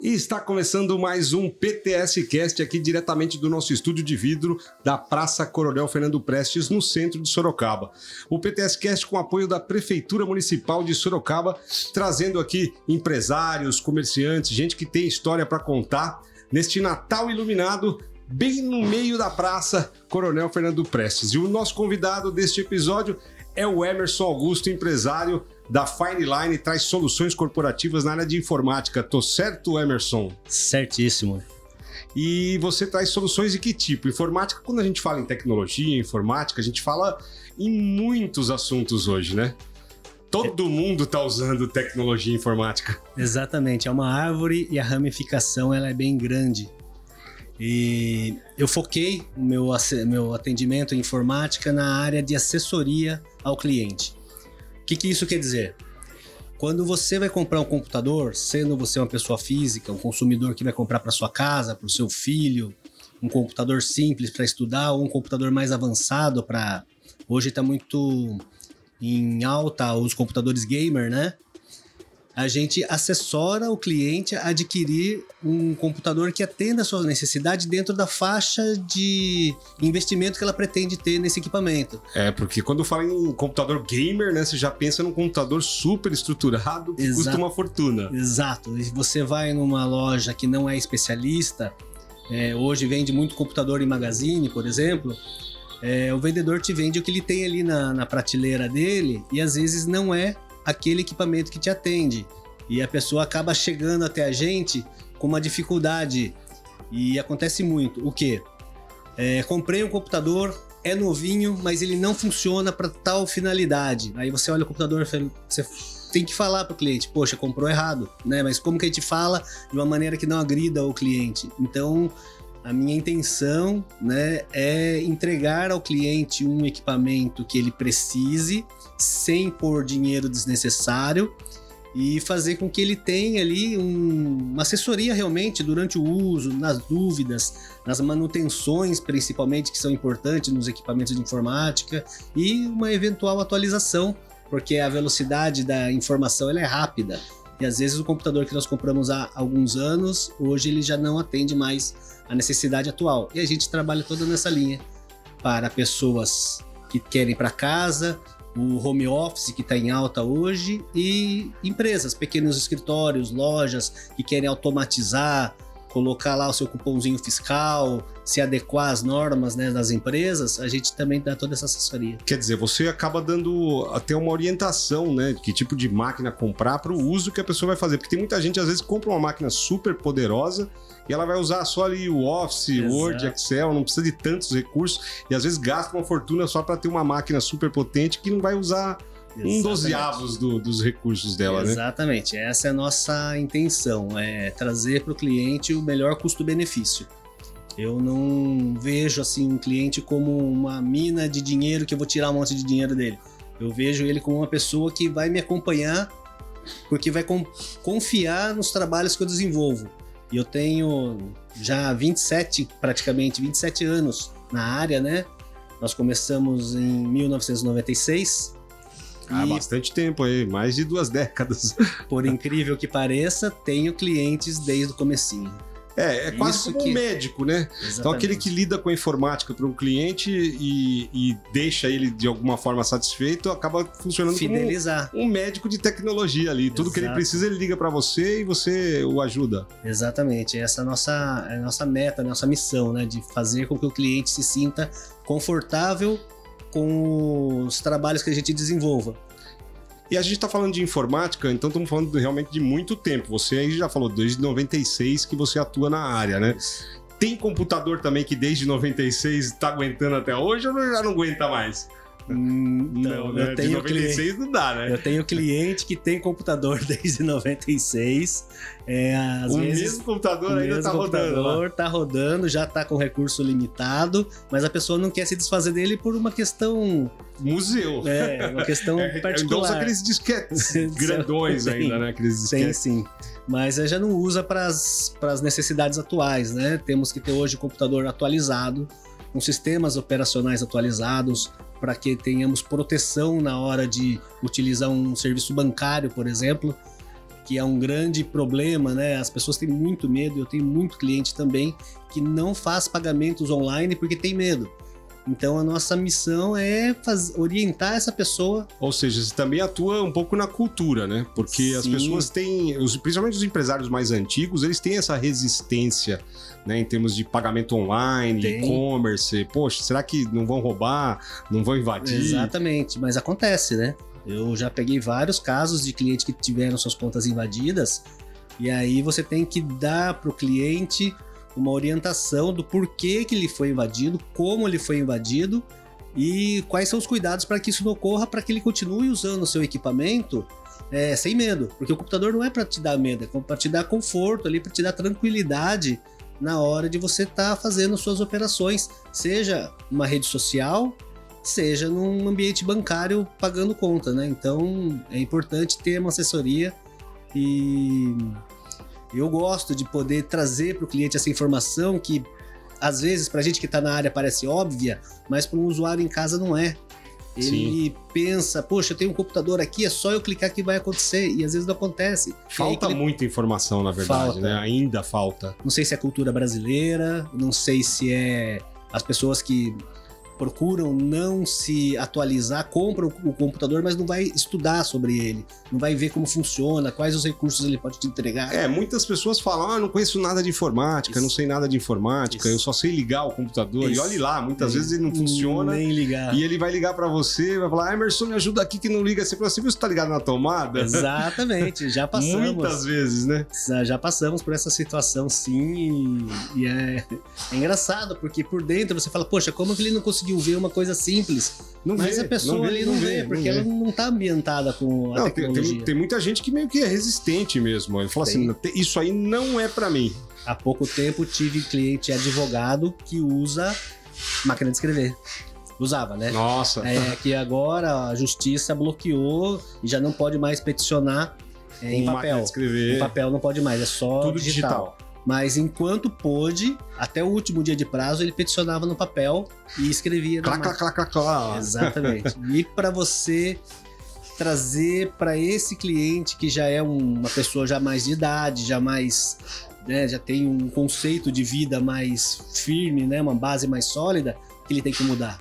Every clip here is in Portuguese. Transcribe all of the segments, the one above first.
E está começando mais um PTS Cast aqui diretamente do nosso estúdio de vidro da Praça Coronel Fernando Prestes, no centro de Sorocaba. O PTS Cast com apoio da Prefeitura Municipal de Sorocaba, trazendo aqui empresários, comerciantes, gente que tem história para contar neste Natal iluminado bem no meio da Praça Coronel Fernando Prestes. E o nosso convidado deste episódio é o Emerson Augusto, empresário da Fine Line, traz soluções corporativas na área de informática. Tô certo, Emerson? Certíssimo. E você traz soluções de que tipo? Informática, quando a gente fala em tecnologia, informática, a gente fala em muitos assuntos hoje, né? Todo é... mundo está usando tecnologia informática. Exatamente, é uma árvore e a ramificação ela é bem grande. E eu foquei o meu, meu atendimento em informática na área de assessoria ao cliente. Que, que isso quer dizer? Quando você vai comprar um computador, sendo você uma pessoa física, um consumidor que vai comprar para sua casa, para o seu filho, um computador simples para estudar ou um computador mais avançado para hoje está muito em alta os computadores gamer, né? A gente assessora o cliente a adquirir um computador que atenda a sua necessidade dentro da faixa de investimento que ela pretende ter nesse equipamento. É, porque quando fala em computador gamer, né, você já pensa num computador super estruturado que Exato. custa uma fortuna. Exato. E você vai numa loja que não é especialista, é, hoje vende muito computador em magazine, por exemplo. É, o vendedor te vende o que ele tem ali na, na prateleira dele e às vezes não é aquele equipamento que te atende. E a pessoa acaba chegando até a gente com uma dificuldade. E acontece muito. O que? É, comprei um computador, é novinho, mas ele não funciona para tal finalidade. Aí você olha o computador e você tem que falar para o cliente, poxa, comprou errado, né? Mas como que a gente fala de uma maneira que não agrida o cliente? Então, a minha intenção, né, é entregar ao cliente um equipamento que ele precise, sem pôr dinheiro desnecessário e fazer com que ele tenha ali um, uma assessoria realmente durante o uso, nas dúvidas, nas manutenções principalmente que são importantes nos equipamentos de informática e uma eventual atualização, porque a velocidade da informação é rápida. E às vezes o computador que nós compramos há alguns anos, hoje ele já não atende mais a necessidade atual. E a gente trabalha toda nessa linha para pessoas que querem para casa, o home office que está em alta hoje e empresas, pequenos escritórios, lojas que querem automatizar, colocar lá o seu cupomzinho fiscal, se adequar às normas né, das empresas, a gente também dá toda essa assessoria. Quer dizer, você acaba dando até uma orientação, né? Que tipo de máquina comprar para o uso que a pessoa vai fazer. Porque tem muita gente, às vezes, que compra uma máquina super poderosa e ela vai usar só ali o Office, Exato. Word, Excel, não precisa de tantos recursos e às vezes gasta uma fortuna só para ter uma máquina super potente que não vai usar Exatamente. um dozeavos do, dos recursos dela, Exatamente. né? Exatamente, essa é a nossa intenção, é trazer para o cliente o melhor custo-benefício. Eu não vejo assim um cliente como uma mina de dinheiro que eu vou tirar um monte de dinheiro dele. Eu vejo ele como uma pessoa que vai me acompanhar porque vai confiar nos trabalhos que eu desenvolvo. E eu tenho já 27, praticamente 27 anos na área, né? Nós começamos em 1996. Há e, bastante tempo aí, mais de duas décadas. Por incrível que pareça, tenho clientes desde o comecinho. É, é quase Isso como que... um médico, né? Exatamente. Então, aquele que lida com a informática para um cliente e, e, deixa ele de alguma forma satisfeito, acaba funcionando Fidelizar. como um, um médico de tecnologia ali. Tudo que ele precisa, ele liga para você e você o ajuda. Exatamente. Essa é a nossa, é a nossa meta, a nossa missão, né? De fazer com que o cliente se sinta confortável com os trabalhos que a gente desenvolva. E a gente está falando de informática, então estamos falando realmente de muito tempo. Você aí já falou desde 96 que você atua na área, né? Tem computador também que desde 96 está aguentando até hoje ou já não aguenta mais? Hum, não, né? eu tenho de 96 cliente, não dá, né? Eu tenho cliente que tem computador desde 96. É, às o vezes, mesmo computador o ainda mesmo tá computador rodando. Tá rodando, já tá com recurso limitado, mas a pessoa não quer se desfazer dele por uma questão. Museu. É, uma questão é, particular. Então aqueles disquetes grandões sim, ainda, né? Aqueles disquetes. Tem sim. Mas já não usa para as necessidades atuais, né? Temos que ter hoje o computador atualizado, com sistemas operacionais atualizados, para que tenhamos proteção na hora de utilizar um serviço bancário, por exemplo, que é um grande problema, né? As pessoas têm muito medo, eu tenho muito cliente também que não faz pagamentos online porque tem medo. Então a nossa missão é faz, orientar essa pessoa. Ou seja, você também atua um pouco na cultura, né? Porque Sim. as pessoas têm, principalmente os empresários mais antigos, eles têm essa resistência, né? Em termos de pagamento online, e-commerce. Poxa, será que não vão roubar? Não vão invadir? Exatamente, mas acontece, né? Eu já peguei vários casos de clientes que tiveram suas contas invadidas. E aí você tem que dar para o cliente uma orientação do porquê que ele foi invadido, como ele foi invadido e quais são os cuidados para que isso não ocorra, para que ele continue usando o seu equipamento é, sem medo. Porque o computador não é para te dar medo, é para te dar conforto ali, para te dar tranquilidade na hora de você estar tá fazendo suas operações, seja uma rede social, seja num ambiente bancário pagando conta, né? Então é importante ter uma assessoria e eu gosto de poder trazer para o cliente essa informação que às vezes para a gente que está na área parece óbvia, mas para um usuário em casa não é. Ele Sim. pensa, poxa, eu tenho um computador aqui, é só eu clicar que vai acontecer. E às vezes não acontece. Falta ele... muita informação, na verdade, falta. né? Ainda falta. Não sei se é cultura brasileira, não sei se é as pessoas que procuram não se atualizar, compram o computador, mas não vai estudar sobre ele, não vai ver como funciona, quais os recursos ele pode te entregar. É, muitas pessoas falam: ah, não conheço nada de informática, Isso. não sei nada de informática, Isso. eu só sei ligar o computador. Isso. E olhe lá, muitas vezes ele não funciona. Nem ligar. E ele vai ligar para você, vai falar: Emerson, me ajuda aqui que não liga. Você fala assim, você tá ligado na tomada? Exatamente, já passamos. Muitas vezes, né? Já passamos por essa situação sim, e, e é, é engraçado, porque por dentro você fala, poxa, como que ele não conseguiu conseguiu ver uma coisa simples. Não mas vê, a pessoa vê, ali não, vê, vê porque ela não está ambientada com a não, tecnologia. Tem, tem, muita gente que meio que é resistente mesmo. Fala assim, isso aí não é para mim. Há pouco tempo tive cliente advogado que usa máquina de escrever. Usava, né? Nossa. É que agora a justiça bloqueou e já não pode mais peticionar é, em papel. Em papel não pode mais, é só Tudo digital. digital. Mas enquanto pôde, até o último dia de prazo, ele peticionava no papel e escrevia. Clá, clá, clá, clá, clá. Exatamente. e para você trazer para esse cliente que já é uma pessoa já mais de idade, já mais né, já tem um conceito de vida mais firme, né, uma base mais sólida, que ele tem que mudar.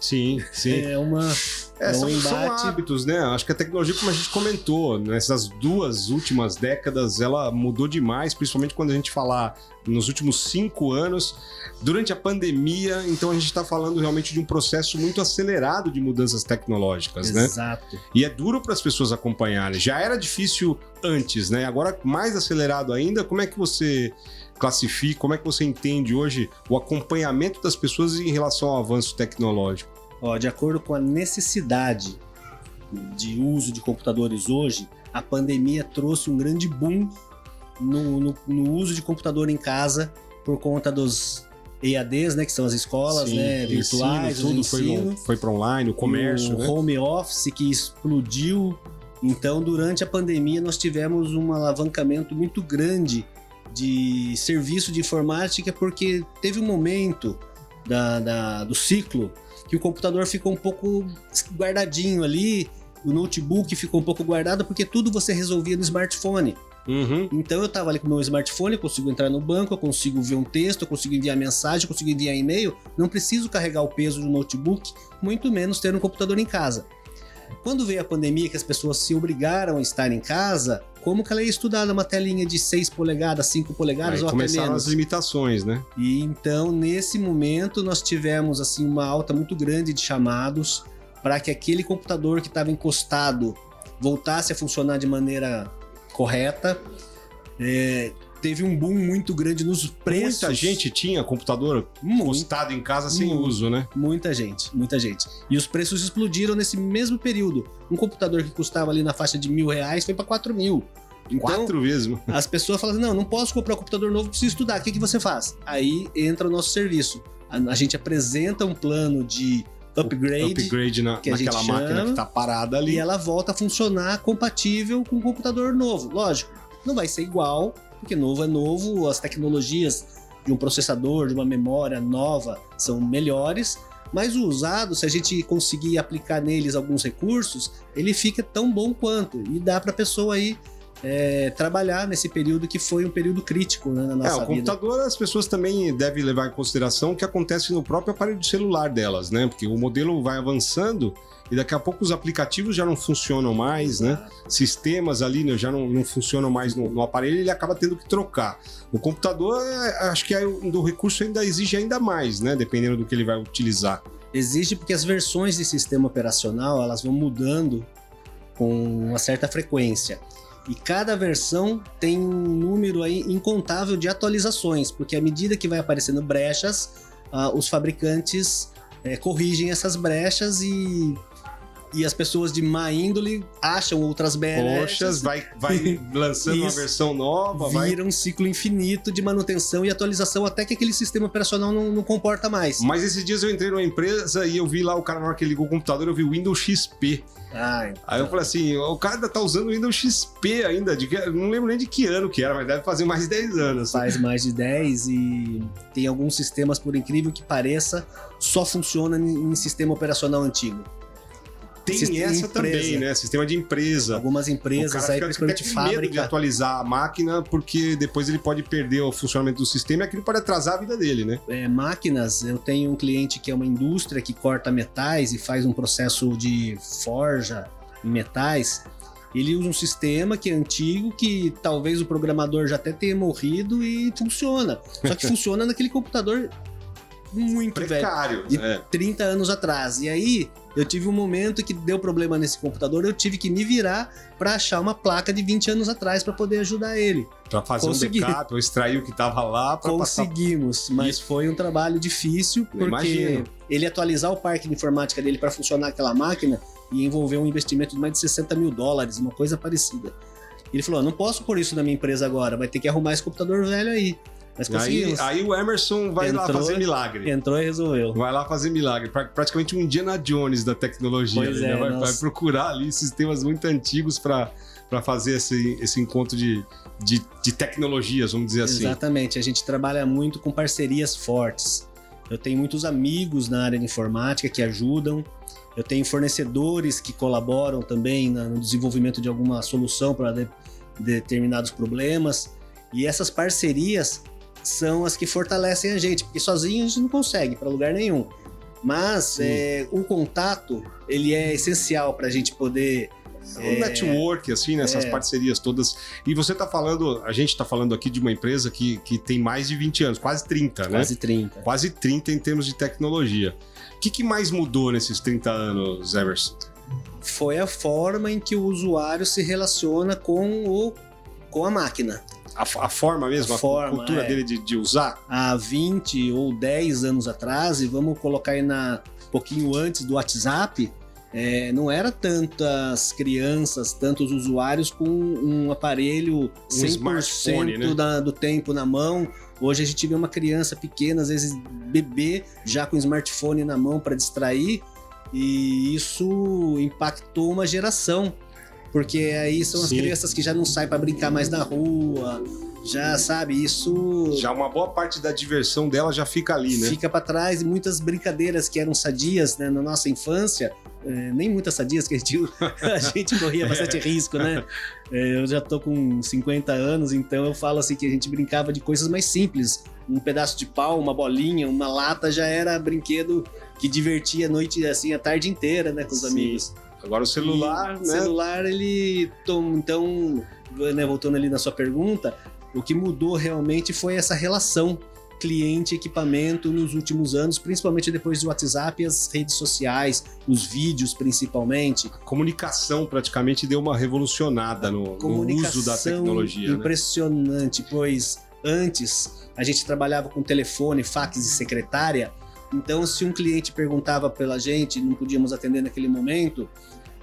Sim, sim. É uma é, são, são, hábitos, né? Acho que a tecnologia, como a gente comentou, nessas duas últimas décadas, ela mudou demais, principalmente quando a gente falar nos últimos cinco anos. Durante a pandemia, então a gente está falando realmente de um processo muito acelerado de mudanças tecnológicas, Exato. né? Exato. E é duro para as pessoas acompanharem. Já era difícil antes, né? Agora mais acelerado ainda. Como é que você classifica, como é que você entende hoje o acompanhamento das pessoas em relação ao avanço tecnológico? Ó, de acordo com a necessidade de uso de computadores hoje, a pandemia trouxe um grande boom no, no, no uso de computador em casa por conta dos EADs, né, que são as escolas, Sim, né, virtuais, ensino, tudo foi, foi para online, o comércio, o né? home office que explodiu. Então, durante a pandemia, nós tivemos um alavancamento muito grande de serviço de informática, porque teve um momento da, da do ciclo que o computador ficou um pouco guardadinho ali, o notebook ficou um pouco guardado, porque tudo você resolvia no smartphone. Uhum. Então eu tava ali com o meu smartphone, eu consigo entrar no banco, eu consigo ver um texto, eu consigo enviar mensagem, eu consigo enviar e-mail, não preciso carregar o peso do notebook, muito menos ter um computador em casa. Quando veio a pandemia que as pessoas se obrigaram a estar em casa, como que ela ia estudar numa telinha de 6 polegadas, 5 polegadas Aí ou até menos? as limitações, né? E então, nesse momento, nós tivemos assim uma alta muito grande de chamados para que aquele computador que estava encostado voltasse a funcionar de maneira correta. É, teve um boom muito grande nos preços. Muita gente tinha computador encostado em casa sem muito, uso, né? Muita gente, muita gente. E os preços explodiram nesse mesmo período. Um computador que custava ali na faixa de mil reais foi para quatro mil. Então, Quatro mesmo. As pessoas falam assim, não, não posso comprar um computador novo, preciso estudar. O que, que você faz? Aí entra o nosso serviço. A, a gente apresenta um plano de upgrade, upgrade na, que naquela máquina chama, que está parada ali. E ela volta a funcionar compatível com um computador novo. Lógico, não vai ser igual, porque novo é novo, as tecnologias de um processador, de uma memória nova são melhores, mas o usado, se a gente conseguir aplicar neles alguns recursos, ele fica tão bom quanto. E dá para a pessoa aí é, trabalhar nesse período que foi um período crítico né, na nossa é, o vida. computador as pessoas também devem levar em consideração o que acontece no próprio aparelho celular delas, né? Porque o modelo vai avançando e daqui a pouco os aplicativos já não funcionam mais, né? Sistemas ali né, já não, não funcionam mais no, no aparelho, ele acaba tendo que trocar. O computador, é, acho que é, do recurso ainda exige ainda mais, né? Dependendo do que ele vai utilizar. Exige porque as versões de sistema operacional elas vão mudando com uma certa frequência. E cada versão tem um número aí incontável de atualizações, porque à medida que vai aparecendo brechas, uh, os fabricantes uh, corrigem essas brechas e e as pessoas de má índole acham outras brechas. vai, vai lançando uma versão nova. Vira vai... um ciclo infinito de manutenção e atualização até que aquele sistema operacional não, não, comporta mais. Mas esses dias eu entrei numa empresa e eu vi lá o cara na hora que ligou o computador, eu vi o Windows XP. Ah, então. Aí eu falei assim, o cara ainda tá usando o Windows XP ainda, de não lembro nem de que ano que era, mas deve fazer mais de 10 anos. Faz mais de 10 e tem alguns sistemas, por incrível que pareça, só funciona em sistema operacional antigo. Tem Sistema essa também, né? Sistema de empresa. Algumas empresas aí, principalmente fica fábrica. medo de atualizar a máquina, porque depois ele pode perder o funcionamento do sistema e aquilo pode atrasar a vida dele, né? É, máquinas, eu tenho um cliente que é uma indústria que corta metais e faz um processo de forja em metais. Ele usa um sistema que é antigo, que talvez o programador já até tenha morrido e funciona. Só que funciona naquele computador muito Precário, velho. De é. 30 anos atrás. E aí, eu tive um momento que deu problema nesse computador, eu tive que me virar para achar uma placa de 20 anos atrás para poder ajudar ele. Para fazer Consegui. um backup, ou extrair o que tava lá para Conseguimos, passar... mas foi um trabalho difícil porque Imagino. ele atualizar o parque de informática dele para funcionar aquela máquina e envolver um investimento de mais de 60 mil dólares, uma coisa parecida. Ele falou: não posso pôr isso na minha empresa agora, vai ter que arrumar esse computador velho aí. Mas conseguimos. Aí, aí o Emerson vai entrou, lá fazer milagre. Entrou e resolveu. Vai lá fazer milagre. Praticamente um Indiana Jones da tecnologia. Pois né? é, vai, nós... vai, procurar ali sistemas muito antigos para fazer esse, esse encontro de, de, de tecnologias, vamos dizer assim. Exatamente. A gente trabalha muito com parcerias fortes. Eu tenho muitos amigos na área de informática que ajudam. Eu tenho fornecedores que colaboram também no desenvolvimento de alguma solução para de, determinados problemas. E essas parcerias são as que fortalecem a gente, porque sozinho a gente não consegue para lugar nenhum. Mas é, o contato ele é essencial para a gente poder um é, network, assim, nessas né, é. parcerias todas. E você está falando, a gente está falando aqui de uma empresa que, que tem mais de 20 anos, quase 30, né? Quase 30. Quase 30 em termos de tecnologia. O que, que mais mudou nesses 30 anos, Everson? Foi a forma em que o usuário se relaciona com, o, com a máquina a, a forma mesmo, a, a forma, cultura é. dele de, de, usar? Há 20 ou 10 anos atrás, e vamos colocar aí na um pouquinho antes do WhatsApp, é, não era tantas crianças, tantos usuários com um aparelho um 100% né? da, do tempo na mão. Hoje a gente vê uma criança pequena, às vezes bebê, já com smartphone na mão para distrair, e isso impactou uma geração porque aí são as Sim. crianças que já não saem para brincar mais na rua, já sabe, isso. Já uma boa parte da diversão dela já fica ali, né? Fica para trás e muitas brincadeiras que eram sadias né, na nossa infância, é, nem muitas sadias, que a gente, a gente corria bastante risco, né? É, eu já tô com 50 anos, então eu falo assim que a gente brincava de coisas mais simples. Um pedaço de pau, uma bolinha, uma lata já era brinquedo que divertia a noite, assim, a tarde inteira, né, com os Sim. amigos. Agora o celular, e, né? O celular, ele. Então, né, voltando ali na sua pergunta, o que mudou realmente foi essa relação cliente-equipamento nos últimos anos, principalmente depois do WhatsApp e as redes sociais, os vídeos principalmente. A comunicação praticamente deu uma revolucionada no, no uso da tecnologia. Né? Impressionante, né? pois antes a gente trabalhava com telefone, fax e secretária. Então, se um cliente perguntava pela gente, não podíamos atender naquele momento,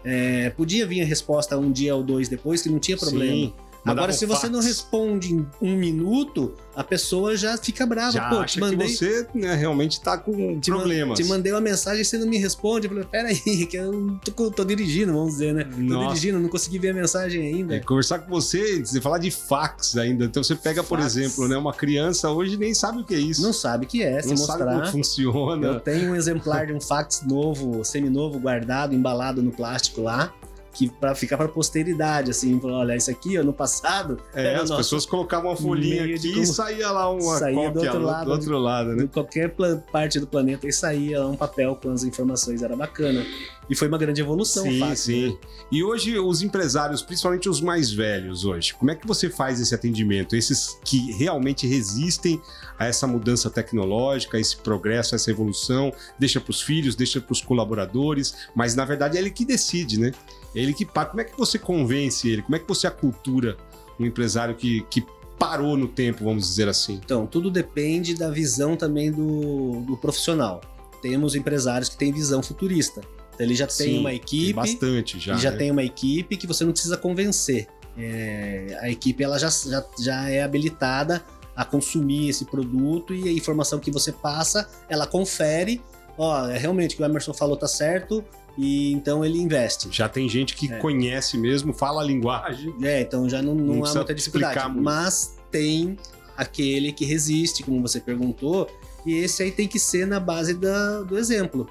é, podia vir a resposta um dia ou dois depois, que não tinha problema. Sim. Agora, se você não responde em um minuto, a pessoa já fica brava. Já Pô, acha mandei... que você né, realmente está com te problemas. te mandei uma mensagem e você não me responde. Eu falei, peraí, que eu tô, tô dirigindo, vamos dizer, né? Nossa. Tô dirigindo, não consegui ver a mensagem ainda. É, conversar com você, você falar de fax ainda. Então você pega, fax. por exemplo, né, uma criança hoje nem sabe o que é isso. Não sabe o que é, se não mostrar. sabe como funciona. Eu tenho um exemplar de um fax novo, seminovo, guardado, embalado no plástico lá. Que para ficar para posteridade, assim, olha, isso aqui, ó, no passado. É, as pessoas colocavam uma folhinha aqui como... e saía lá uma saía cópia do outro lado, do outro lado né? De qualquer parte do planeta e saía lá um papel com as informações, era bacana. E foi uma grande evolução, Sim, fácil, sim. Né? E hoje os empresários, principalmente os mais velhos hoje, como é que você faz esse atendimento? Esses que realmente resistem a essa mudança tecnológica, a esse progresso, a essa evolução, deixa para os filhos, deixa para os colaboradores, mas na verdade é ele que decide, né? Ele que paga. Como é que você convence ele? Como é que você acultura um empresário que, que parou no tempo, vamos dizer assim? Então, tudo depende da visão também do, do profissional. Temos empresários que têm visão futurista. Então, ele já Sim, tem uma equipe. Tem bastante já. já né? tem uma equipe que você não precisa convencer. É, a equipe ela já, já, já é habilitada a consumir esse produto e a informação que você passa, ela confere. Ó, é realmente o que o Emerson falou tá certo, e então ele investe. Já tem gente que é. conhece mesmo, fala a linguagem. É, então já não, não, não há muita dificuldade. Mas tem aquele que resiste, como você perguntou, e esse aí tem que ser na base da, do exemplo.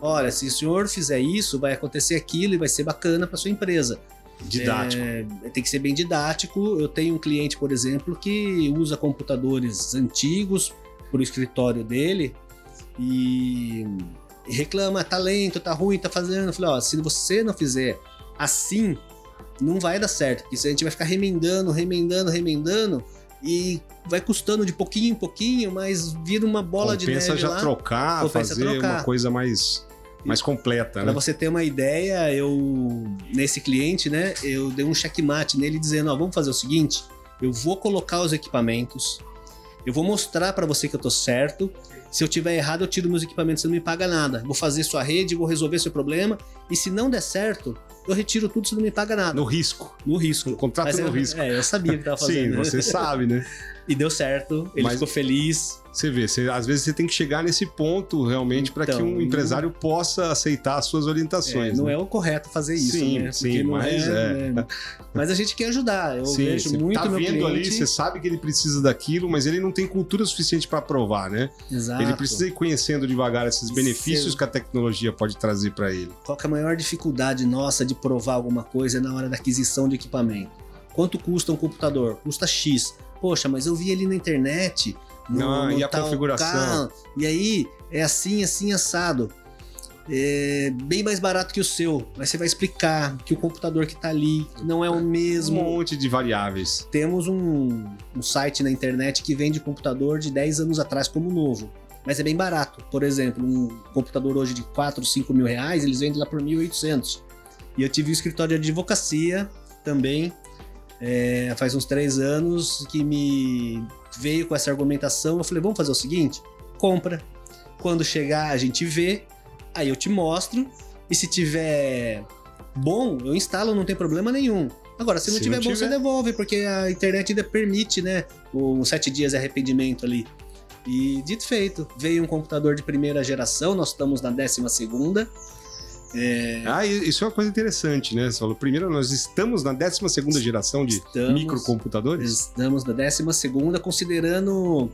Olha, se o senhor fizer isso, vai acontecer aquilo e vai ser bacana para sua empresa. Didático. É, tem que ser bem didático. Eu tenho um cliente, por exemplo, que usa computadores antigos para o escritório dele e reclama, tá lento, tá ruim, tá fazendo. Eu falei, ó, se você não fizer assim, não vai dar certo. Porque a gente vai ficar remendando, remendando, remendando e vai custando de pouquinho em pouquinho, mas vira uma bola Compensa de neve já lá. trocar, Compensa fazer trocar. uma coisa mais mais completa, Pra né? você ter uma ideia, eu nesse cliente, né, eu dei um checkmate nele dizendo, ó, vamos fazer o seguinte, eu vou colocar os equipamentos, eu vou mostrar para você que eu tô certo se eu tiver errado, eu tiro meus equipamentos, você não me paga nada. Vou fazer sua rede, vou resolver seu problema. E se não der certo, eu retiro tudo, você não me paga nada. No risco. No risco. contrato Mas no eu, risco. É, eu sabia que tava fazendo. Sim, você sabe, né? E deu certo, ele Mas ficou feliz. Você vê, você, às vezes você tem que chegar nesse ponto realmente para então, que um empresário não... possa aceitar as suas orientações. É, não né? é o correto fazer isso, sim, né? Sim, mas é, é. Né? Mas a gente quer ajudar. Eu sim, vejo você muito tá vendo cliente... ali, você sabe que ele precisa daquilo, mas ele não tem cultura suficiente para provar, né? Exato. Ele precisa ir conhecendo devagar esses benefícios que a tecnologia pode trazer para ele. Qual é a maior dificuldade nossa de provar alguma coisa na hora da aquisição de equipamento? Quanto custa um computador? Custa X poxa, mas eu vi ali na internet. No, Não, no e a configuração? Carro, e aí é assim, assim, assado. É bem mais barato que o seu. Mas você vai explicar que o computador que está ali não é o mesmo. Um monte de variáveis. Temos um, um site na internet que vende computador de 10 anos atrás como novo. Mas é bem barato. Por exemplo, um computador hoje de 4, 5 mil reais, eles vendem lá por 1.800. E eu tive um escritório de advocacia também, é, faz uns três anos que me veio com essa argumentação. Eu falei, vamos fazer o seguinte: compra. Quando chegar, a gente vê, aí eu te mostro. E se tiver bom, eu instalo, não tem problema nenhum. Agora, se não se tiver não bom, tiver... você devolve, porque a internet ainda permite, né? Os sete dias de arrependimento ali. E dito feito, veio um computador de primeira geração, nós estamos na décima segunda. É... Ah, isso é uma coisa interessante, né? Você falou, primeiro, nós estamos na 12 geração de estamos, microcomputadores? Estamos na 12, considerando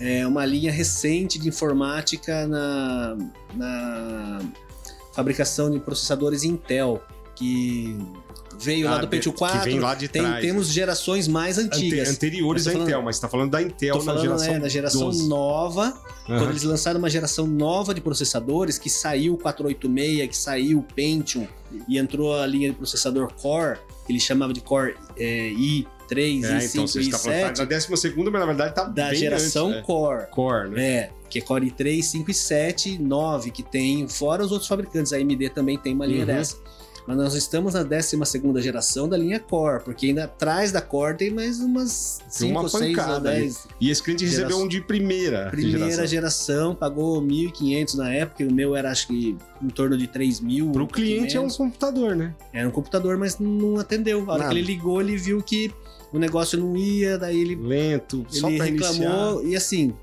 é, uma linha recente de informática na, na fabricação de processadores Intel, que veio ah, lá do Pentium 4. Que vem lá de tem, trás. Temos gerações mais antigas. Ante, anteriores à Intel, mas você tá falando da Intel falando, na geração é, na geração 12. nova. Uhum. Quando eles lançaram uma geração nova de processadores, que saiu o 486, que saiu o Pentium, e entrou a linha de processador Core, que ele chamava de Core é, i3, é, i5, então você está falando da 12 segunda, mas na verdade tá Da bem geração antes, é. Core. Core, né? É, que é Core i3, 5 e 7, 9, que tem, fora os outros fabricantes, a AMD também tem uma linha uhum. dessa. Mas nós estamos na 12 geração da linha Core, porque ainda atrás da Core tem mais umas 5, 6 ou 10. E esse cliente geração. recebeu um de primeira Primeira geração, geração pagou 1.500 na época, e o meu era acho que em torno de 3 mil. Para o cliente é um computador, né? Era um computador, mas não atendeu. A hora Nada. que ele ligou, ele viu que o negócio não ia, daí ele. Lento, ele só reclamou. Iniciar. E assim,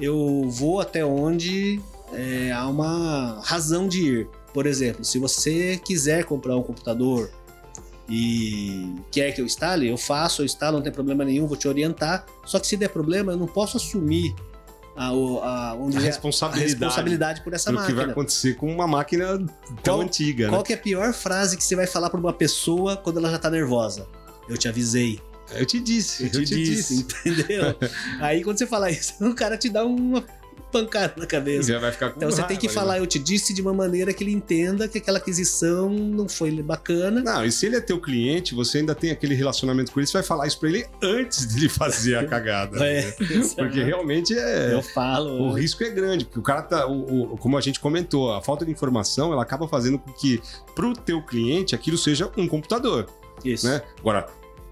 eu vou até onde é, há uma razão de ir. Por exemplo, se você quiser comprar um computador e quer que eu instale, eu faço, eu instalo, não tem problema nenhum, vou te orientar. Só que se der problema, eu não posso assumir a, a, a responsabilidade, a responsabilidade por essa máquina. O que vai acontecer com uma máquina tão qual, antiga. Qual né? que é a pior frase que você vai falar para uma pessoa quando ela já tá nervosa? Eu te avisei. Eu te disse, eu, eu te, te disse, disse, entendeu? Aí quando você fala isso, o cara te dá uma pancada na cabeça. Já vai ficar com Então você tem que falar, né? eu te disse de uma maneira que ele entenda que aquela aquisição não foi bacana. Não, e se ele é teu cliente, você ainda tem aquele relacionamento com ele, você vai falar isso pra ele antes de ele fazer a cagada. é, né? Porque realmente é. Eu falo. O risco é grande, porque o cara tá. O, o, como a gente comentou, a falta de informação ela acaba fazendo com que pro teu cliente aquilo seja um computador. Isso. Né? Agora,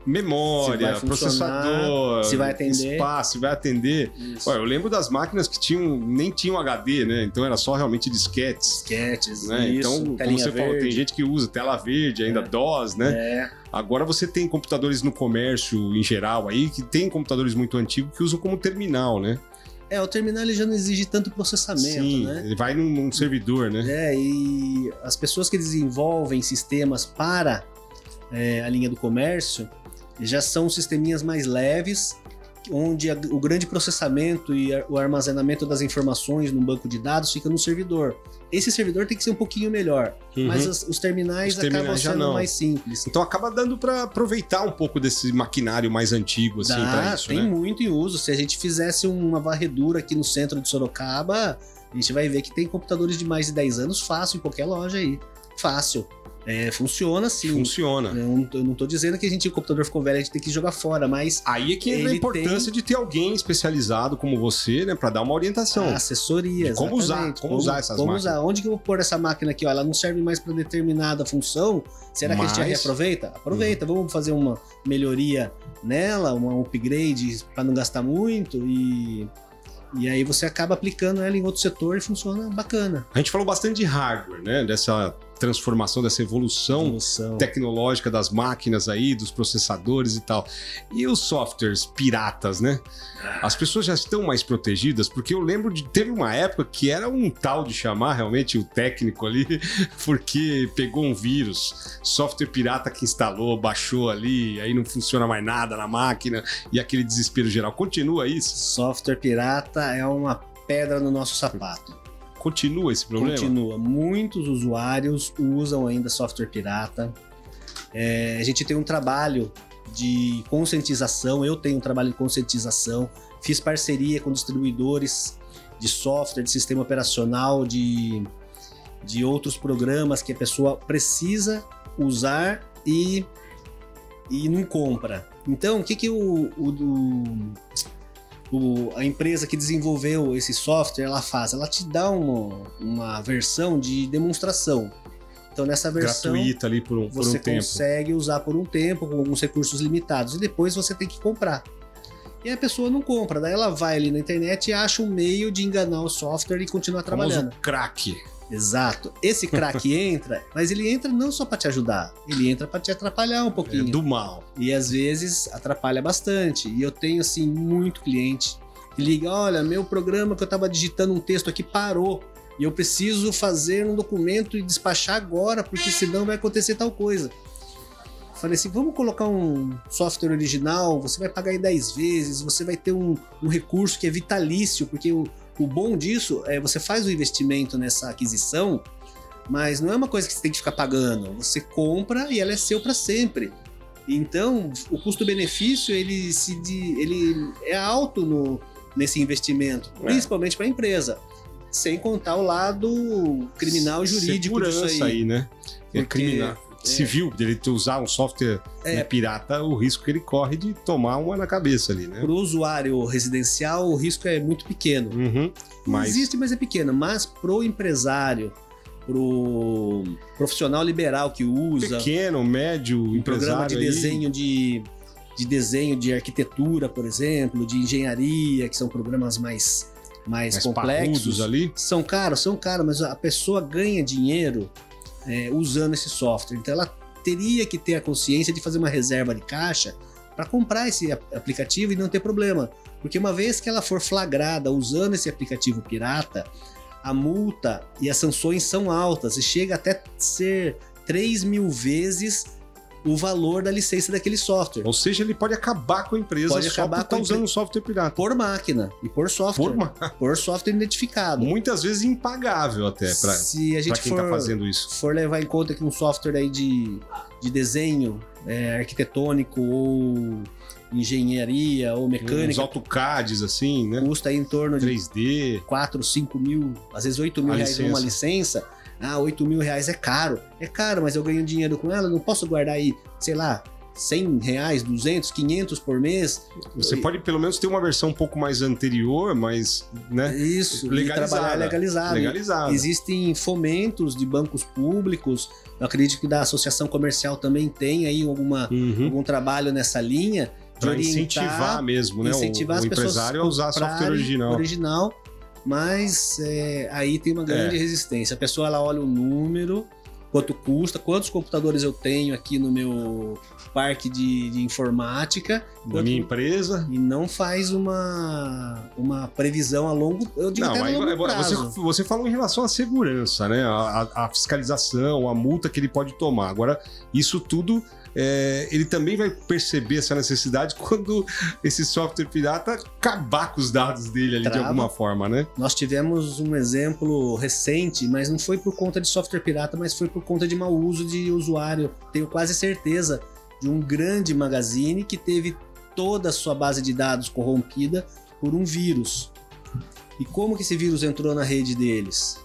memória, se processador, se vai atender. espaço, se vai atender. Olha, eu lembro das máquinas que tinham nem tinham HD, né? Então era só realmente disquetes. Disquetes, né? Isso, então, como você verde. falou, tem gente que usa tela verde, ainda é. DOS, né? É. Agora você tem computadores no comércio em geral aí, que tem computadores muito antigos que usam como terminal, né? É, o terminal ele já não exige tanto processamento, Sim, né? Ele vai num, num servidor, né? É, e as pessoas que desenvolvem sistemas para é, a linha do comércio já são sisteminhas mais leves, onde a, o grande processamento e a, o armazenamento das informações no banco de dados fica no servidor. Esse servidor tem que ser um pouquinho melhor, Uhum. mas as- os terminais Os terminais acabam já sendo não. mais simples. Então acaba dando pra aproveitar um pouco desse maquinário mais antigo, assim, Dá, isso, tem né? muito em uso. Se a gente fizesse uma varredura aqui no centro de Sorocaba, a gente vai ver que tem computadores de mais de 10 anos fácil em qualquer loja aí. Fácil. É, funciona sim. Funciona. Eu não, eu não tô dizendo que a gente, o computador ficou velho, a gente tem que jogar fora, mas Aí é que entra a importância de ter alguém especializado como você, né, Pra dar uma orientação. a assessoria. Como usar, exatamente. como usar essas como máquinas. usar. Onde que eu vou pôr essa máquina aqui? Ó, ela não serve mais para determinada função. Será que a gente Mas- reaproveita? Aproveita. Vamos fazer uma melhoria nela, um upgrade para não gastar muito e. E aí você acaba aplicando ela em outro setor e funciona bacana. A gente falou bastante de hardware, né? Dessa transformação, dessa evolução Evolução. tecnológica das máquinas aí, dos processadores e tal. E os softwares piratas, né? As pessoas já estão mais protegidas, porque eu lembro de teve uma época que era um tal de chamar realmente o técnico ali, porque pegou um vírus, software pirata que instalou, baixou ali, aí não funciona mais nada na máquina e aquele desespero geral. Continua isso? Software pirata é uma pedra no nosso sapato. Continua esse problema? Continua. Muitos usuários usam ainda software pirata. É, a gente tem um trabalho de conscientização, eu tenho um trabalho de conscientização, fiz parceria com distribuidores de software, de sistema operacional, de, de outros programas que a pessoa precisa usar e, e não compra. Então, o que, que o, o, o- o- a empresa que desenvolveu esse software ela faz? Ela te dá uma, uma versão de demonstração. Então, nessa versão, Gratuita ali por um, por você um tempo. consegue usar por um tempo, com alguns recursos limitados, e depois você tem que comprar. E a pessoa não compra, daí ela vai ali na internet e acha um meio de enganar o software e continuar trabalhando. Famoso crack. Exato. Esse craque entra, mas ele entra não só para te ajudar, ele entra para te atrapalhar um É, pouquinho. do mal. E às vezes atrapalha bastante. E eu tenho, assim, muito cliente que liga: olha, meu programa que eu tava digitando um texto aqui parou. E eu preciso fazer um documento e despachar agora, porque senão vai acontecer tal coisa. Falei assim: vamos colocar um software original, você vai pagar em 10 vezes, você vai ter um, um recurso que é vitalício, porque o, o bom disso é você faz o investimento nessa aquisição, mas não é uma coisa que você tem que ficar pagando. Você compra e ela é seu para sempre. Então, o custo-benefício ele se ele é alto no, nesse investimento, É. principalmente para a empresa. Sem contar o lado criminal e jurídico Segurança disso aí. né? É Porque- criminal. Civil, dele usar um software É. né, pirata, o risco que ele corre de tomar uma na cabeça ali, né? Para o usuário residencial, o risco é muito pequeno. Uhum. Mas Existe, mas é pequeno. Mas pro empresário, pro profissional liberal que usa, pequeno, médio, um programa de aí, desenho de, de desenho de arquitetura, por exemplo, de engenharia, que são programas mais, mais, mais complexos. ali. São caros, são caros, mas a pessoa ganha dinheiro é, usando esse software. Então ela teria que ter a consciência de fazer uma reserva de caixa para comprar esse ap- aplicativo e não ter problema. Porque uma vez que ela for flagrada usando esse aplicativo pirata, a multa e as sanções são altas e chega até ser 3 mil vezes o valor da licença daquele software. Ou seja, ele pode acabar com a empresa Pode acabar por a usando empre- um software pirata. Por máquina e por software. Por ma- Por software identificado. Muitas vezes impagável até para Se a gente quem for, tá fazendo isso. for levar em conta que um software aí de, de desenho é, arquitetônico ou engenharia ou Uns mecânica AutoCADs assim, né? custa aí em torno de 3D. 4, 5 mil, às vezes 8 mil A reais uma licença. Ah, 8 mil reais é caro. É caro, mas eu ganho dinheiro com ela, não posso guardar aí, sei lá, 100 reais, 200, 500 por mês. Você pode pelo menos ter uma versão um pouco mais anterior, mas, né? Isso, e Legalizada. trabalhar legalizado. Legalizada. Existem fomentos de bancos públicos. Eu acredito que da associação comercial também tem aí alguma, Uhum. algum trabalho nessa linha orientar, incentivar mesmo, né? o- incentivar o, as pessoas empresário a usar software original. original, mas é, aí tem uma grande É. resistência. A pessoa ela olha o número, quanto custa, quantos computadores eu tenho aqui no meu parque de, de informática, Da quanto- minha empresa. e não faz uma, uma previsão a longo, eu digo Não, aí, longo prazo. você, você falou em relação à segurança, né? A, a- a fiscalização, a multa que ele pode tomar. Agora, isso tudo, é, ele também vai perceber essa necessidade quando esse software pirata acabar com os dados dele ali de Trava. alguma forma, né? Nós tivemos um exemplo recente, mas não foi por conta de software pirata, mas foi por conta de mau uso de usuário. Tenho quase certeza de um grande magazine que teve toda a sua base de dados corrompida por um vírus. E como que esse vírus entrou na rede deles?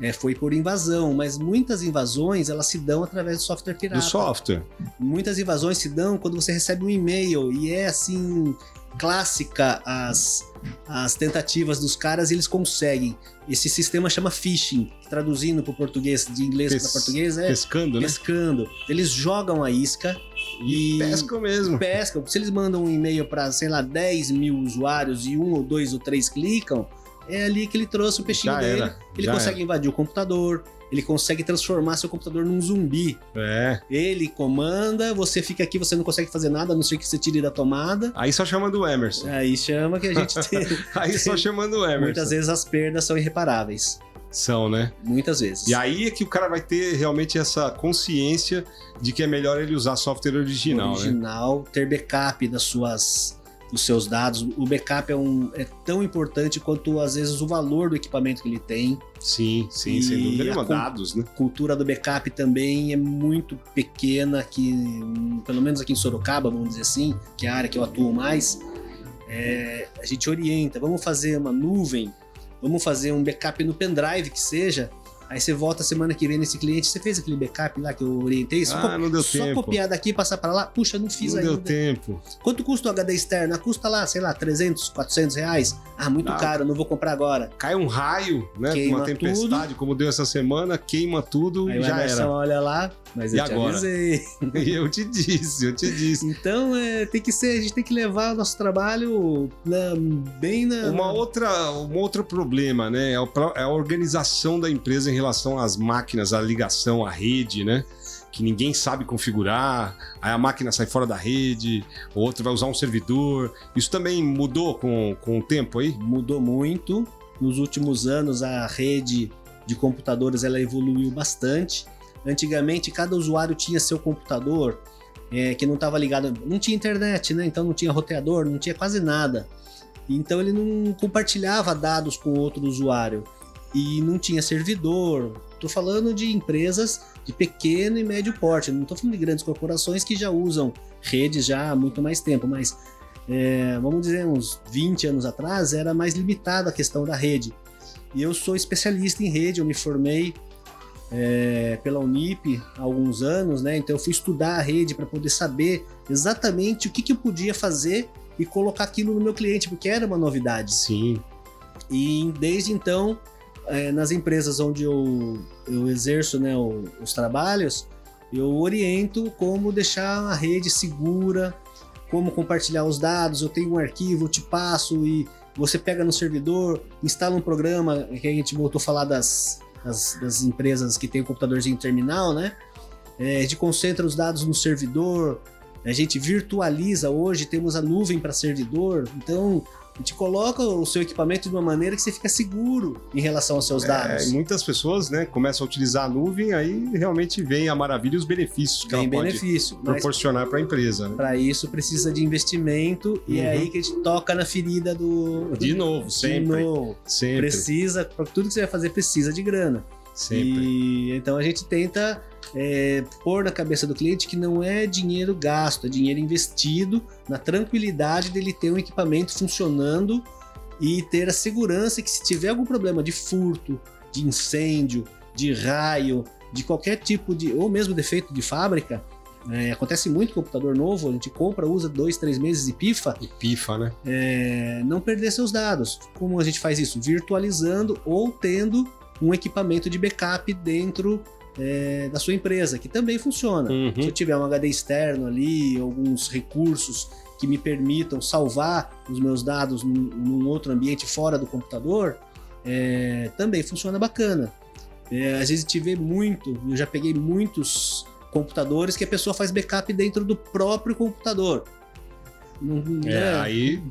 É, foi por invasão, mas muitas invasões elas se dão através do software pirata. Do software. Muitas invasões se dão quando você recebe um e-mail e é assim clássica as, as tentativas dos caras e eles conseguem. Esse sistema chama phishing, traduzindo para o português, de inglês Pes- para português é Pescando, né? pescando. Eles jogam a isca E e pescam mesmo. pescam. Se eles mandam um e-mail para, sei lá, 10 mil usuários e um ou dois ou três clicam, é ali que ele trouxe o peixinho Já dele. era. Ele já consegue invadir o computador, ele consegue transformar seu computador num zumbi. era. É. Ele comanda, você fica aqui, você não consegue fazer nada, a não ser que você tire da tomada. Aí só chama do Emerson. Aí chama que a gente tem. Aí só chamando o Emerson. Muitas vezes as perdas são irreparáveis. São, né? Muitas vezes. E aí é que o cara vai ter realmente essa consciência de que é melhor ele usar software original, né? original, ter backup das suas dos seus dados. O backup é, um, é tão importante quanto às vezes o valor do equipamento que ele tem. Sim, sim, E sem dúvida a nenhuma. Dados, né? A cultura do backup também é muito pequena aqui, hum, pelo menos aqui em Sorocaba, vamos dizer assim, que é a área que eu atuo mais. É, a gente orienta, vamos fazer uma nuvem, vamos fazer um backup no pendrive que seja. Aí você volta semana que vem nesse cliente, você fez aquele backup lá que eu orientei, só, Ah, não deu só tempo. copiar daqui e passar para lá. Puxa, não fiz Não ainda. deu tempo. Quanto custa o HD externo? Custa lá, sei lá, 300, 400 reais. Ah, muito Ah, caro, não vou comprar agora. Cai um raio, né? Queima uma tempestade, como deu essa semana, queima tudo Aí e já era. olha lá, mas E eu te agora? avisei. E eu te disse, eu te disse. Então, é, tem que ser, a gente tem que levar o nosso trabalho na- bem na. Uma outra, um outro problema, né? É é a organização da empresa em relação às máquinas, à ligação, à rede, né? Que ninguém sabe configurar, aí a máquina sai fora da rede, o outro vai usar um servidor. Isso também mudou com, com o tempo aí? Mudou muito. Nos últimos anos, a rede de computadores ela evoluiu bastante. Antigamente, cada usuário tinha seu computador é, que não estava ligado, não tinha internet, né? Então não tinha roteador, não tinha quase nada. Então ele não compartilhava dados com outro usuário e não tinha servidor. Tô falando de empresas de pequeno e médio porte, não tô falando de grandes corporações que já usam redes já há muito mais tempo, mas é, vamos dizer uns 20 anos atrás era mais limitada a questão da rede. E eu sou especialista em rede, eu me formei é, pela Unip há alguns anos, né? Então eu fui estudar a rede para poder saber exatamente o que, que eu podia fazer e colocar aquilo no meu cliente, porque era uma novidade. Sim. E desde então, é, nas empresas onde eu, eu exerço né, o- os trabalhos, eu oriento como deixar a rede segura, como compartilhar os dados. Eu tenho um arquivo, eu te passo e você pega no servidor, instala um programa, que a gente voltou a falar das, das, das empresas que tem o computadorzinho terminal, né? É, a gente concentra os dados no servidor, a gente virtualiza hoje, temos a nuvem para servidor, então A gente coloca o seu equipamento de uma maneira que você fica seguro em relação aos seus dados. É, muitas pessoas, né, começam a utilizar a nuvem, aí realmente vem a maravilha e os benefícios que Tem ela pode benefício. mas proporcionar para a empresa. Né? Para isso precisa de investimento e é Uhum. aí que a gente toca na ferida do. De novo, De sempre. novo. Sempre. Precisa, para tudo que você vai fazer, precisa de grana. Sempre. E então a gente tenta é, pôr na cabeça do cliente que não é dinheiro gasto, é dinheiro investido na tranquilidade dele ter um equipamento funcionando e ter a segurança que se tiver algum problema de furto, de incêndio, de raio, de qualquer tipo de. ou mesmo defeito de fábrica. é, acontece muito com computador novo, a gente compra, usa dois, três meses e pifa, E pifa, né? é, não perder seus dados. Como a gente faz isso? Virtualizando ou tendo um equipamento de backup dentro é, da sua empresa, que também funciona. Uhum. Se eu tiver um HD externo ali, alguns recursos que me permitam salvar os meus dados num, num outro ambiente fora do computador, é, também funciona bacana. É, às vezes gente vê muito, eu já peguei muitos computadores que a pessoa faz backup dentro do próprio computador. É, né? aí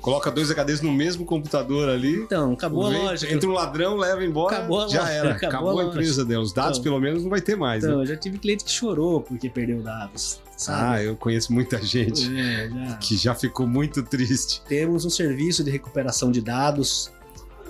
coloca dois HDs no mesmo computador ali. Então, acabou a vem- lógica. Entra um ladrão, leva embora, Acabou a já loja, era. acabou Acabou, a a empresa dela. Os dados, Então. pelo menos, não vai ter mais. Então, né? eu já tive cliente que chorou porque perdeu dados. Ah, Sabe? eu conheço muita gente É, já. que já ficou muito triste. Temos um serviço de recuperação de dados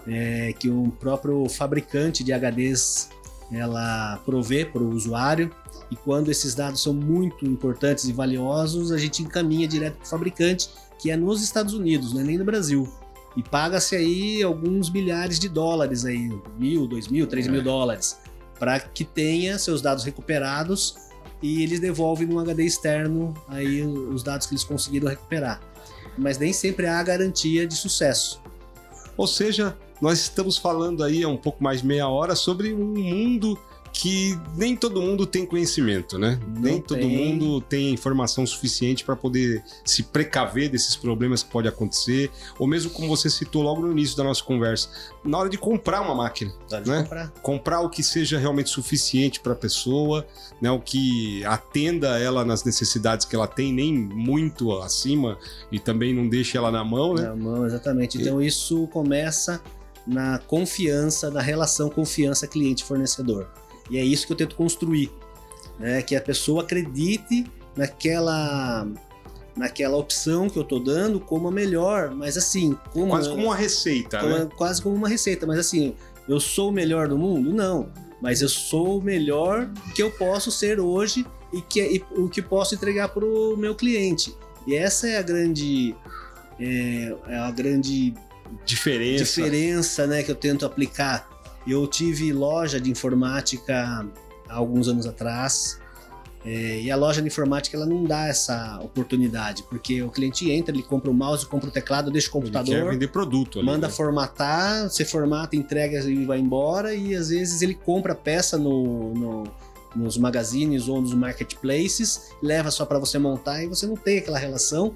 é, que o próprio fabricante de HDs ela provê para o usuário e quando esses dados são muito importantes e valiosos, a gente encaminha direto para o fabricante, que é nos Estados Unidos, não é nem no Brasil. E paga-se aí alguns milhares de dólares aí, mil, dois mil, três mil É. dólares, para que tenha seus dados recuperados e eles devolvem num HD externo aí os dados que eles conseguiram recuperar. Mas nem sempre há garantia de sucesso. Ou seja, nós estamos falando aí há um pouco mais de meia hora sobre um mundo que nem todo mundo tem conhecimento, né? Não nem todo tem. mundo tem informação suficiente para poder se precaver desses problemas que pode acontecer, ou mesmo como você citou logo no início da nossa conversa, na hora de comprar uma máquina, Né? comprar. comprar o que seja realmente suficiente para a pessoa, né? O que atenda ela nas necessidades que ela tem, nem muito acima e também não deixe ela na mão, né? Na mão, exatamente. Então isso começa na confiança, na relação confiança cliente-fornecedor. E é isso que eu tento construir, né? Que a pessoa acredite naquela naquela opção que eu tô dando como a melhor, mas assim, como Quase como uma receita, como- né? quase como uma receita, mas assim, eu sou o melhor do mundo? Não, mas eu sou o melhor que eu posso ser hoje e que e o que posso entregar para o meu cliente. E essa é a grande é, é a grande Diferença. diferença né, que eu tento aplicar. Eu tive loja de informática há alguns anos atrás. é, e a loja de informática ela não dá essa oportunidade, porque o cliente entra, ele compra o mouse, compra o teclado, deixa o Ele quer computador, vender produto ali. manda né? formatar, você formata, entrega e vai embora, e às vezes ele compra peça no, no- nos magazines ou nos marketplaces, leva só para você montar e você não tem aquela relação.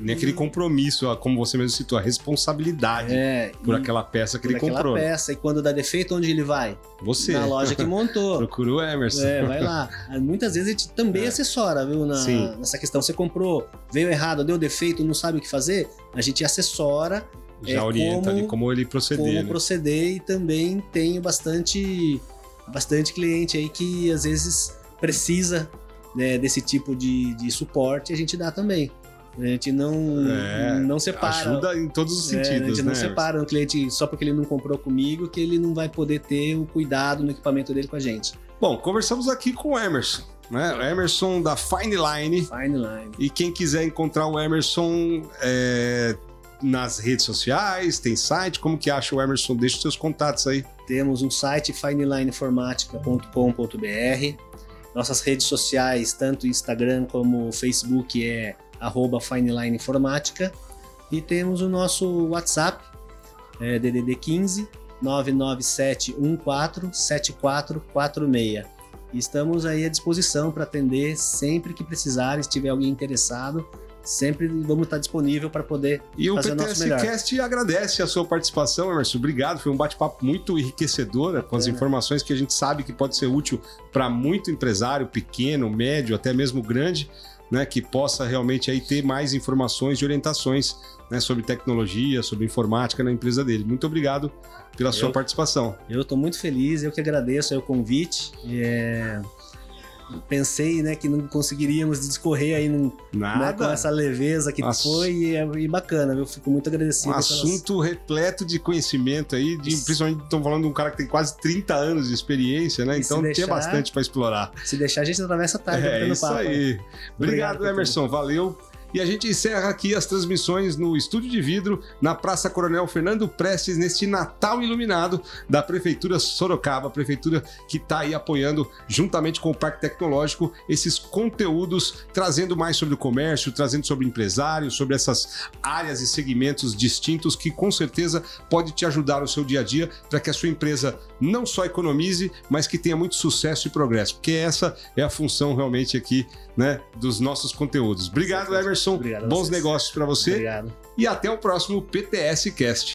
Nem aquele compromisso, como você mesmo citou, a responsabilidade É, por aquela peça que ele aquela comprou. peça. E quando dá defeito, onde ele vai? Você. Na loja que montou. Procura o Emerson. É, vai lá. Muitas vezes a gente também É. assessora, viu? na- Sim. nessa questão. Você comprou, veio errado, deu defeito, não sabe o que fazer, a gente assessora Já é orienta como- ali como ele proceder. como né? proceder e também tenho bastante, bastante cliente aí que às vezes precisa né, desse tipo de, de suporte a gente dá também. A gente não, É, não separa. Ajuda em todos os É, a sentidos, gente né? não separa um cliente só porque ele não comprou comigo que ele não vai poder ter o cuidado no equipamento dele com a gente. Bom, conversamos aqui com o Emerson, né? O Emerson da Fine Line. Fine line. E quem quiser encontrar o Emerson é, nas redes sociais, tem site, como que acha o Emerson? Deixa os seus contatos aí. Temos um site finelineformatica.com.br. Nossas redes sociais, tanto Instagram como Facebook, é arroba finelineformática. E temos o nosso WhatsApp, é DDD 15 99714 7446. E estamos aí à disposição para atender sempre que precisarem, se tiver alguém interessado, sempre vamos estar disponível para poder E o Fazer o PTS. Cast agradece a sua participação, Emerson. Obrigado, foi um bate-papo muito enriquecedor, né, com as informações que a gente sabe que pode ser útil para muito empresário, pequeno, médio, até mesmo grande. né, que possa realmente aí ter mais informações e orientações né, sobre tecnologia, sobre informática na empresa dele. Muito obrigado pela eu, sua participação. Eu estou muito feliz, eu que agradeço o convite. É pensei né, que não conseguiríamos discorrer aí num, né, com essa leveza que Nossa. foi e, é, e bacana, eu fico muito agradecido. Um assunto pelas... repleto de conhecimento aí, de, principalmente estão falando de um cara que tem quase 30 anos de experiência, né? E então deixar, tinha bastante para explorar. Se deixar, a gente atravessa a tarde. É isso papo, aí. Obrigado, Obrigado Emerson. Valeu. E a gente encerra aqui as transmissões no Estúdio de Vidro, na Praça Coronel Fernando Prestes, neste Natal iluminado da Prefeitura Sorocaba, prefeitura que está aí apoiando, juntamente com o Parque Tecnológico, esses conteúdos, trazendo mais sobre o comércio, trazendo sobre empresários, sobre essas áreas e segmentos distintos que com certeza pode te ajudar no seu dia a dia para que a sua empresa não só economize, mas que tenha muito sucesso e progresso, porque essa é a função realmente aqui né, dos nossos conteúdos. Obrigado, Emerson. Obrigado Bons negócios para você. Obrigado. E até o próximo PTS Cast.